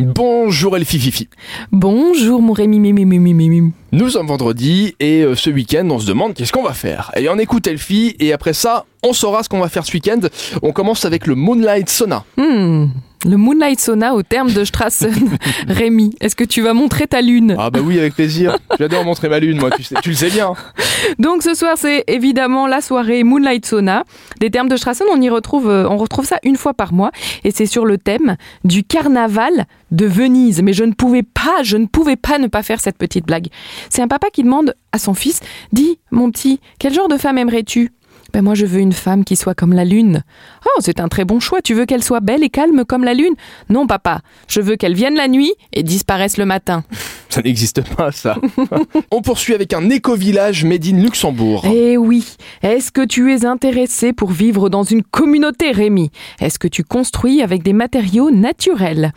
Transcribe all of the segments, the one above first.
Bonjour Elfie Fifi. Bonjour mon Rémi Mimi Mimi Mimi. Nous sommes vendredi et euh, ce week-end on se demande qu'est-ce qu'on va faire. Et on écoute Elfie et après ça on saura ce qu'on va faire ce week-end. On commence avec le Moonlight Sauna. Hmm, le Moonlight Sauna au terme de Strassen. Rémi, est-ce que tu vas montrer ta lune Ah bah oui avec plaisir. J'adore montrer ma lune moi, tu, sais- tu le sais bien. Donc ce soir c'est évidemment la soirée Moonlight Sauna. Des termes de Strassen, on y retrouve, euh, on retrouve ça une fois par mois et c'est sur le thème du carnaval de Venise. Mais je ne pouvais pas, je ne pouvais pas ne pas faire cette petite blague. C'est un papa qui demande à son fils, dis mon petit, quel genre de femme aimerais-tu? Ben moi je veux une femme qui soit comme la lune. Oh, c'est un très bon choix. Tu veux qu'elle soit belle et calme comme la lune? Non, papa. Je veux qu'elle vienne la nuit et disparaisse le matin. Ça n'existe pas ça. on poursuit avec un éco-village made in Luxembourg. Eh oui. Est-ce que tu es intéressé pour vivre dans une communauté, Rémi? Est-ce que tu construis avec des matériaux naturels?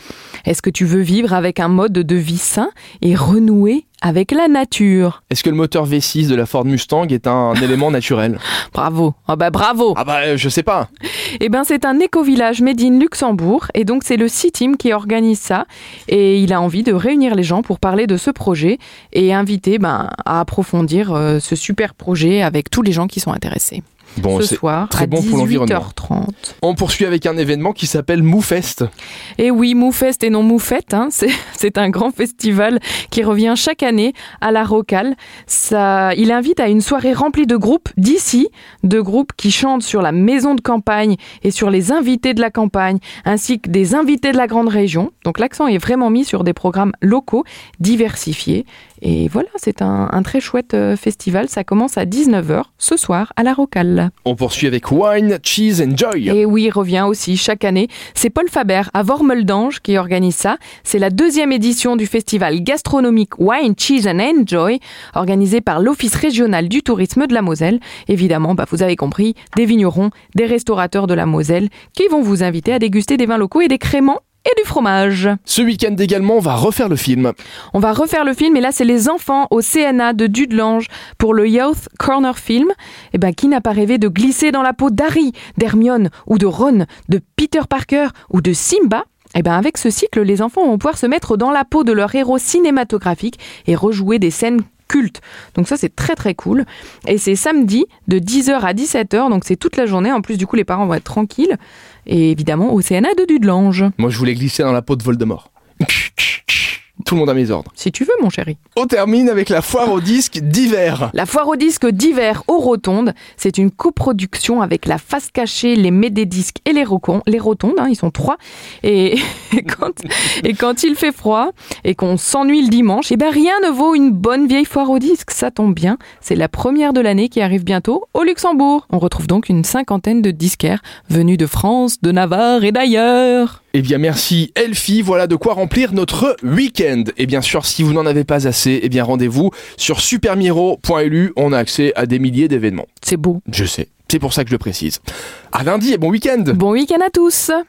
Est-ce que tu veux vivre avec un mode de vie sain et renouer avec la nature Est-ce que le moteur V6 de la Ford Mustang est un élément naturel? Bravo. Ah bah bravo. Ah bah euh, je sais pas. Eh ben c'est un éco-village made in Luxembourg et donc c'est le C-Team qui organise ça et il a envie de réunir les gens pour parler de ce projet et inviter ben, à approfondir euh, ce super projet avec tous les gens qui sont intéressés. Bon, ce c'est soir très à bon pour l'environnement. 18h30. On poursuit avec un événement qui s'appelle MooFest. Et oui, Moufest et non Moufette, hein, c'est c'est un grand festival qui revient chaque année à la Rocale. Ça, il invite à une soirée remplie de groupes d'ici, de groupes qui chantent sur la maison de campagne et sur les invités de la campagne, ainsi que des invités de la grande région. Donc l'accent est vraiment mis sur des programmes locaux, diversifiés. Et voilà, c'est un, un très chouette euh, festival. Ça commence à 19h ce soir à la Rocale. On poursuit avec Wine, Cheese and Joy. Et oui, il revient aussi chaque année. C'est Paul Faber à Vormeldange qui organise ça. C'est la deuxième édition du festival gastronomique Wine, Cheese and Enjoy, organisé par l'Office régional du tourisme de la Moselle. Évidemment, bah, vous avez compris, des vignerons, des restaurateurs de la Moselle qui vont vous inviter à déguster des vins locaux et des créments et du fromage. Ce week-end également, on va refaire le film. On va refaire le film et là c'est les enfants au CNA de Dudelange pour le Youth Corner Film. Et ben qui n'a pas rêvé de glisser dans la peau d'Harry, d'Hermione ou de Ron, de Peter Parker ou de Simba et ben avec ce cycle, les enfants vont pouvoir se mettre dans la peau de leur héros cinématographique et rejouer des scènes Donc ça c'est très très cool. Et c'est samedi de 10h à 17h, donc c'est toute la journée. En plus du coup les parents vont être tranquilles. Et évidemment au CNA de Dudelange. Moi, je voulais glisser dans la peau de Voldemort. Tout le monde à mes ordres. Si tu veux mon chéri. On termine avec la foire au disque d'hiver. La foire au disque d'hiver aux Rotondes, c'est une coproduction avec la face cachée, les Médédisques et les, Rocons, les Rotondes, hein, ils sont trois. Et, et quand, et quand il fait froid et qu'on s'ennuie le dimanche, et ben rien ne vaut une bonne vieille foire au disque, ça tombe bien. C'est la première de l'année qui arrive bientôt au Luxembourg. On retrouve donc une cinquantaine de disquaires venus de France, de Navarre et d'ailleurs. Eh bien, merci Elfie. Voilà de quoi remplir notre week-end. Et bien sûr, si vous n'en avez pas assez, eh bien, rendez-vous sur supermiro.lu. On a accès à des milliers d'événements. C'est beau. Je sais. C'est pour ça que je le précise. À lundi et bon week-end. Bon week-end à tous